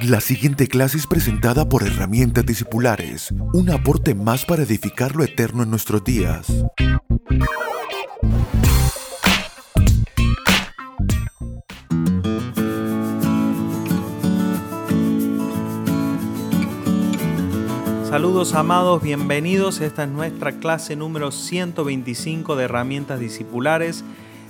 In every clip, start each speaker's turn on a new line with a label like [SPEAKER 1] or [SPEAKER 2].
[SPEAKER 1] La siguiente clase es presentada por Herramientas Discipulares, un aporte más para edificar lo eterno en nuestros días.
[SPEAKER 2] Saludos amados, bienvenidos. Esta es nuestra clase número 125 de herramientas discipulares.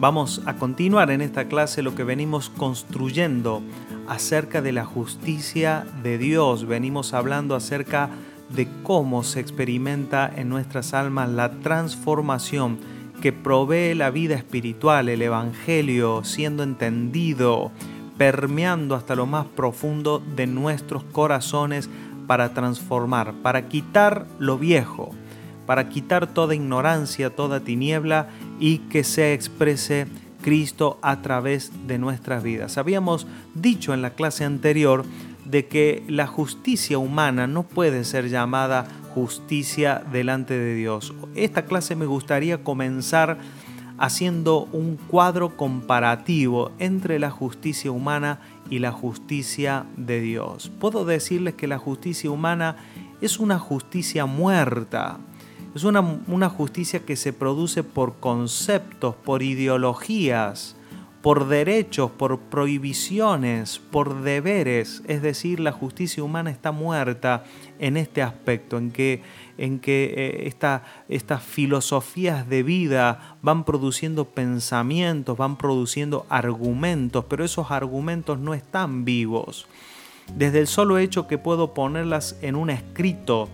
[SPEAKER 2] Vamos a continuar en esta clase lo que venimos construyendo acerca de la justicia de Dios. Venimos hablando acerca de cómo se experimenta en nuestras almas la transformación que provee la vida espiritual, el Evangelio siendo entendido, permeando hasta lo más profundo de nuestros corazones para transformar, para quitar lo viejo, para quitar toda ignorancia, toda tiniebla y que se exprese Cristo a través de nuestras vidas. Habíamos dicho en la clase anterior de que la justicia humana no puede ser llamada justicia delante de Dios. Esta clase me gustaría comenzar haciendo un cuadro comparativo entre la justicia humana y la justicia de Dios. Puedo decirles que la justicia humana es una justicia muerta. Es una, una justicia que se produce por conceptos, por ideologías, por derechos, por prohibiciones, por deberes. Es decir, la justicia humana está muerta en este aspecto, en que, en que eh, estas filosofías de vida van produciendo pensamientos, van produciendo argumentos, pero esos argumentos no están vivos. Desde el solo hecho que puedo ponerlas en un escrito,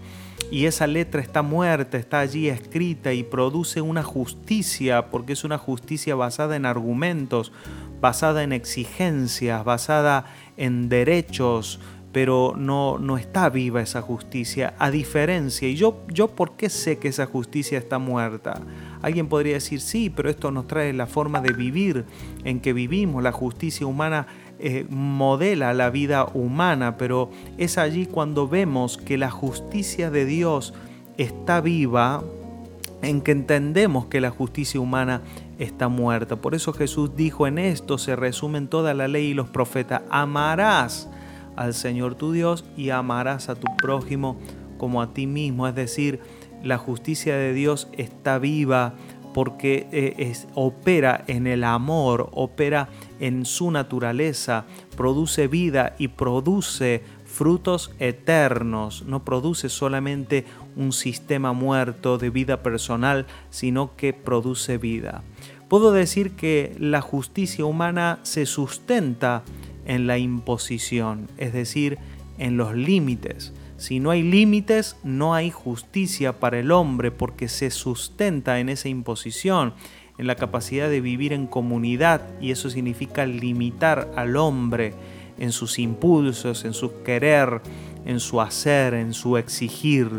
[SPEAKER 2] y esa letra está muerta, está allí escrita y produce una justicia, porque es una justicia basada en argumentos, basada en exigencias, basada en derechos, pero no, no está viva esa justicia, a diferencia, y yo, yo por qué sé que esa justicia está muerta. Alguien podría decir, sí, pero esto nos trae la forma de vivir en que vivimos, la justicia humana eh, modela la vida humana, pero es allí cuando vemos que la justicia de Dios está viva, en que entendemos que la justicia humana está muerta. Por eso Jesús dijo en esto se resumen toda la ley y los profetas, amarás al Señor tu Dios y amarás a tu prójimo como a ti mismo. Es decir, la justicia de Dios está viva porque eh, opera en el amor, opera en su naturaleza, produce vida y produce frutos eternos, no produce solamente un sistema muerto de vida personal, sino que produce vida. Puedo decir que la justicia humana se sustenta en la imposición, es decir, en los límites. Si no hay límites, no hay justicia para el hombre porque se sustenta en esa imposición, en la capacidad de vivir en comunidad y eso significa limitar al hombre en sus impulsos, en su querer, en su hacer, en su exigir.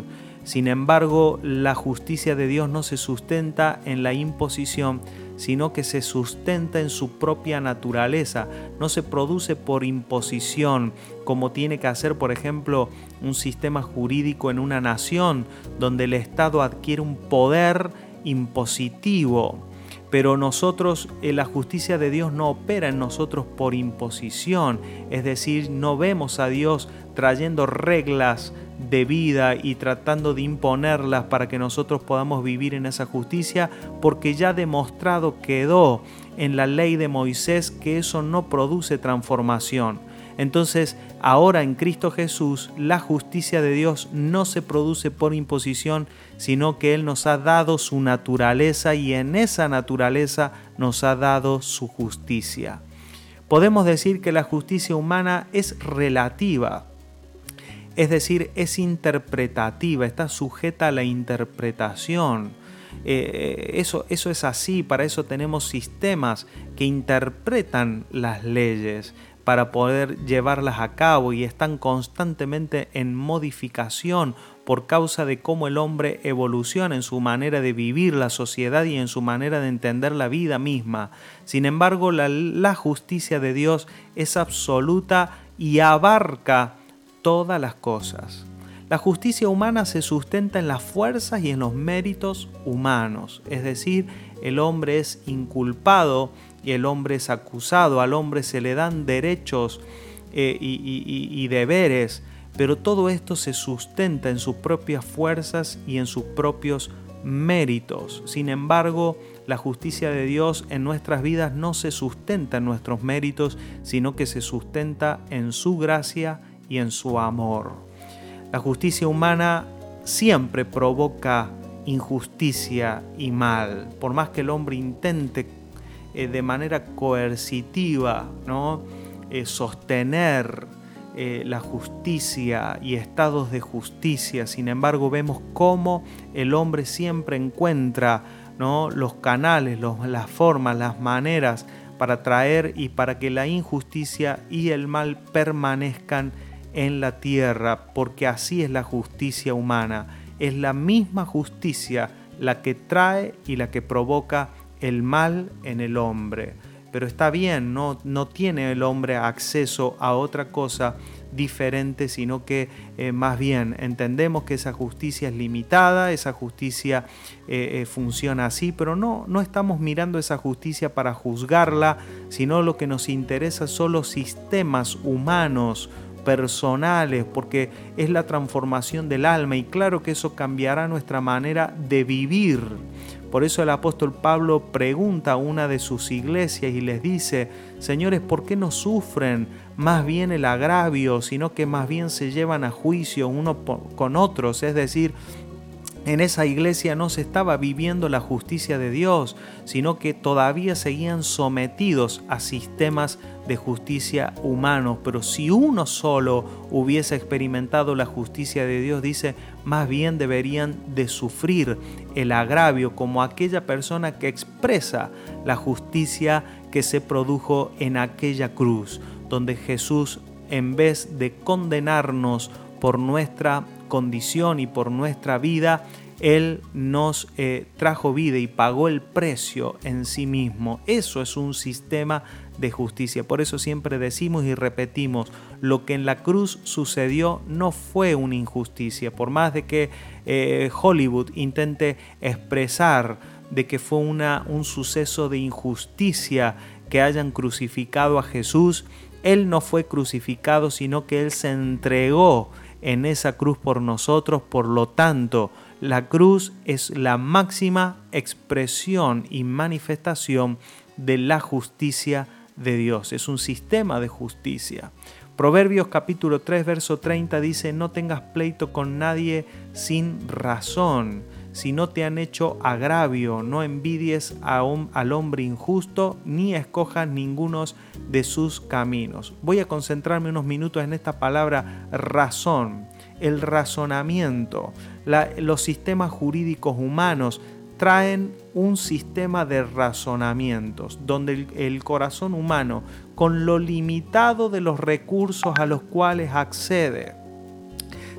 [SPEAKER 2] Sin embargo, la justicia de Dios no se sustenta en la imposición, sino que se sustenta en su propia naturaleza, no se produce por imposición, como tiene que hacer, por ejemplo, un sistema jurídico en una nación, donde el Estado adquiere un poder impositivo. Pero nosotros, eh, la justicia de Dios no opera en nosotros por imposición, es decir, no vemos a Dios trayendo reglas de vida y tratando de imponerlas para que nosotros podamos vivir en esa justicia, porque ya demostrado quedó en la ley de Moisés que eso no produce transformación. Entonces, ahora en Cristo Jesús, la justicia de Dios no se produce por imposición, sino que Él nos ha dado su naturaleza y en esa naturaleza nos ha dado su justicia. Podemos decir que la justicia humana es relativa, es decir, es interpretativa, está sujeta a la interpretación. Eh, eso, eso es así, para eso tenemos sistemas que interpretan las leyes para poder llevarlas a cabo y están constantemente en modificación por causa de cómo el hombre evoluciona en su manera de vivir la sociedad y en su manera de entender la vida misma. Sin embargo, la, justicia de Dios es absoluta y abarca todas las cosas. La justicia humana se sustenta en las fuerzas y en los méritos humanos, es decir, el hombre es inculpado y el hombre es acusado, al hombre se le dan derechos eh, y deberes, pero todo esto se sustenta en sus propias fuerzas y en sus propios méritos. Sin embargo, la justicia de Dios en nuestras vidas no se sustenta en nuestros méritos, sino que se sustenta en su gracia y en su amor. La justicia humana siempre provoca injusticia y mal. Por más que el hombre intente eh, de manera coercitiva ¿no? Eh, sostener eh, la justicia y estados de justicia, sin embargo vemos cómo el hombre siempre encuentra ¿no? los canales, las formas, las maneras para traer y para que la injusticia y el mal permanezcan en la tierra, porque así es la justicia humana. Es la misma justicia la que trae y la que provoca el mal en el hombre. Pero está bien, no, no tiene el hombre acceso a otra cosa diferente, sino que eh, más bien entendemos que esa justicia es limitada, esa justicia eh, eh, funciona así, pero no, no estamos mirando esa justicia para juzgarla, sino lo que nos interesa son los sistemas humanos, personales, porque es la transformación del alma y claro que eso cambiará nuestra manera de vivir. Por eso el apóstol Pablo pregunta a una de sus iglesias y les dice, señores, ¿por qué no sufren más bien el agravio, sino que más bien se llevan a juicio uno con otros? Es decir, en esa iglesia no se estaba viviendo la justicia de Dios, sino que todavía seguían sometidos a sistemas de justicia humanos. Pero si uno solo hubiese experimentado la justicia de Dios, dice, más bien deberían de sufrir el agravio como aquella persona que expresa la justicia que se produjo en aquella cruz, donde Jesús, en vez de condenarnos por nuestra condición y por nuestra vida, Él nos eh, trajo vida y pagó el precio en sí mismo. Eso es un sistema de justicia. Por eso siempre decimos y repetimos, lo que en la cruz sucedió no fue una injusticia. Por más de que eh, Hollywood intente expresar de que fue una, un suceso de injusticia que hayan crucificado a Jesús, Él no fue crucificado, sino que Él se entregó en esa cruz por nosotros. Por lo tanto, la cruz es la máxima expresión y manifestación de la justicia de Dios. Es un sistema de justicia. Proverbios capítulo 3, verso 30 dice, no tengas pleito con nadie sin razón. Si no te han hecho agravio, no envidies al hombre injusto, ni escojas ninguno de sus caminos. Voy a concentrarme unos minutos en esta palabra razón, el razonamiento. los sistemas jurídicos humanos traen un sistema de razonamientos, donde el, corazón humano, con lo limitado de los recursos a los cuales accede,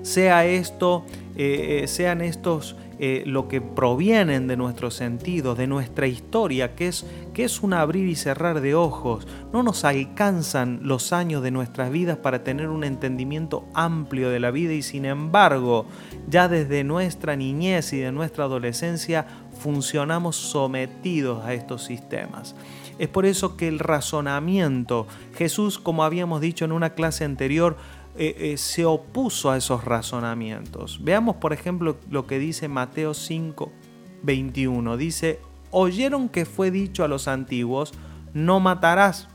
[SPEAKER 2] sea esto, eh, eh, sean estos eh, lo que provienen de nuestros sentidos, de nuestra historia, que es, que es un abrir y cerrar de ojos. No nos alcanzan los años de nuestras vidas para tener un entendimiento amplio de la vida y sin embargo, ya desde nuestra niñez y de nuestra adolescencia funcionamos sometidos a estos sistemas. Es por eso que el razonamiento, Jesús, como habíamos dicho en una clase anterior, eh, eh, se opuso a esos razonamientos. Veamos, por ejemplo, lo que dice Mateo 5, 21. Dice, oyeron que fue dicho a los antiguos, no matarás,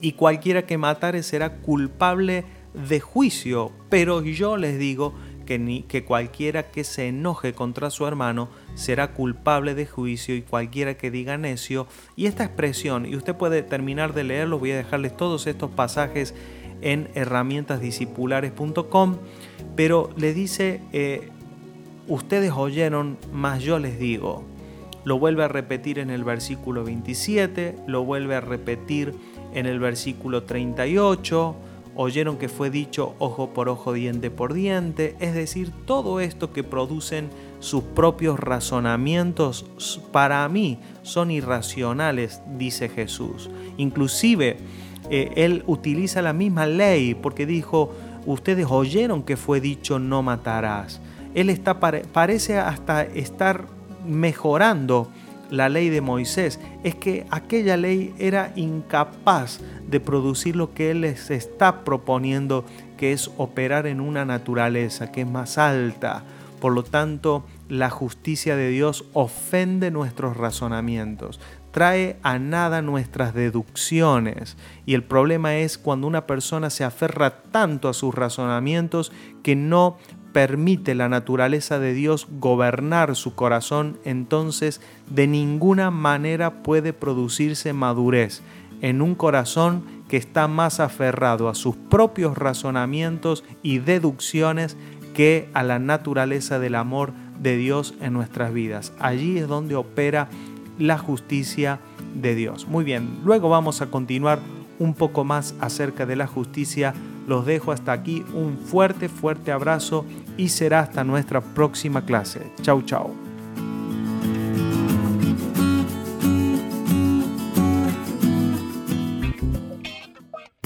[SPEAKER 2] y cualquiera que matare será culpable de juicio, pero yo les digo que, ni, que cualquiera que se enoje contra su hermano será culpable de juicio y cualquiera que diga necio. Y esta expresión, y usted puede terminar de leerlo, voy a dejarles todos estos pasajes en herramientasdiscipulares.com, pero le dice, eh, ustedes oyeron, más yo les digo. Lo vuelve a repetir en el versículo 27, lo vuelve a repetir en el versículo 38, oyeron que fue dicho ojo por ojo, diente por diente, es decir, todo esto que producen sus propios razonamientos para mí son irracionales, dice Jesús. Inclusive eh, él utiliza la misma ley porque dijo, ustedes oyeron que fue dicho no matarás. Él está, parece hasta estar mejorando la ley de Moisés es que aquella ley era incapaz de producir lo que Él les está proponiendo, que es operar en una naturaleza que es más alta. Por lo tanto, la justicia de Dios ofende nuestros razonamientos, trae a nada nuestras deducciones. Y el problema es cuando una persona se aferra tanto a sus razonamientos que no permite la naturaleza de Dios gobernar su corazón, entonces de ninguna manera puede producirse madurez en un corazón que está más aferrado a sus propios razonamientos y deducciones que a la naturaleza del amor de Dios en nuestras vidas. Allí es donde opera la justicia de Dios. Muy bien, luego vamos a continuar un poco más acerca de la justicia. Los dejo hasta aquí. Un fuerte, fuerte abrazo y será hasta nuestra próxima clase. Chau, chau.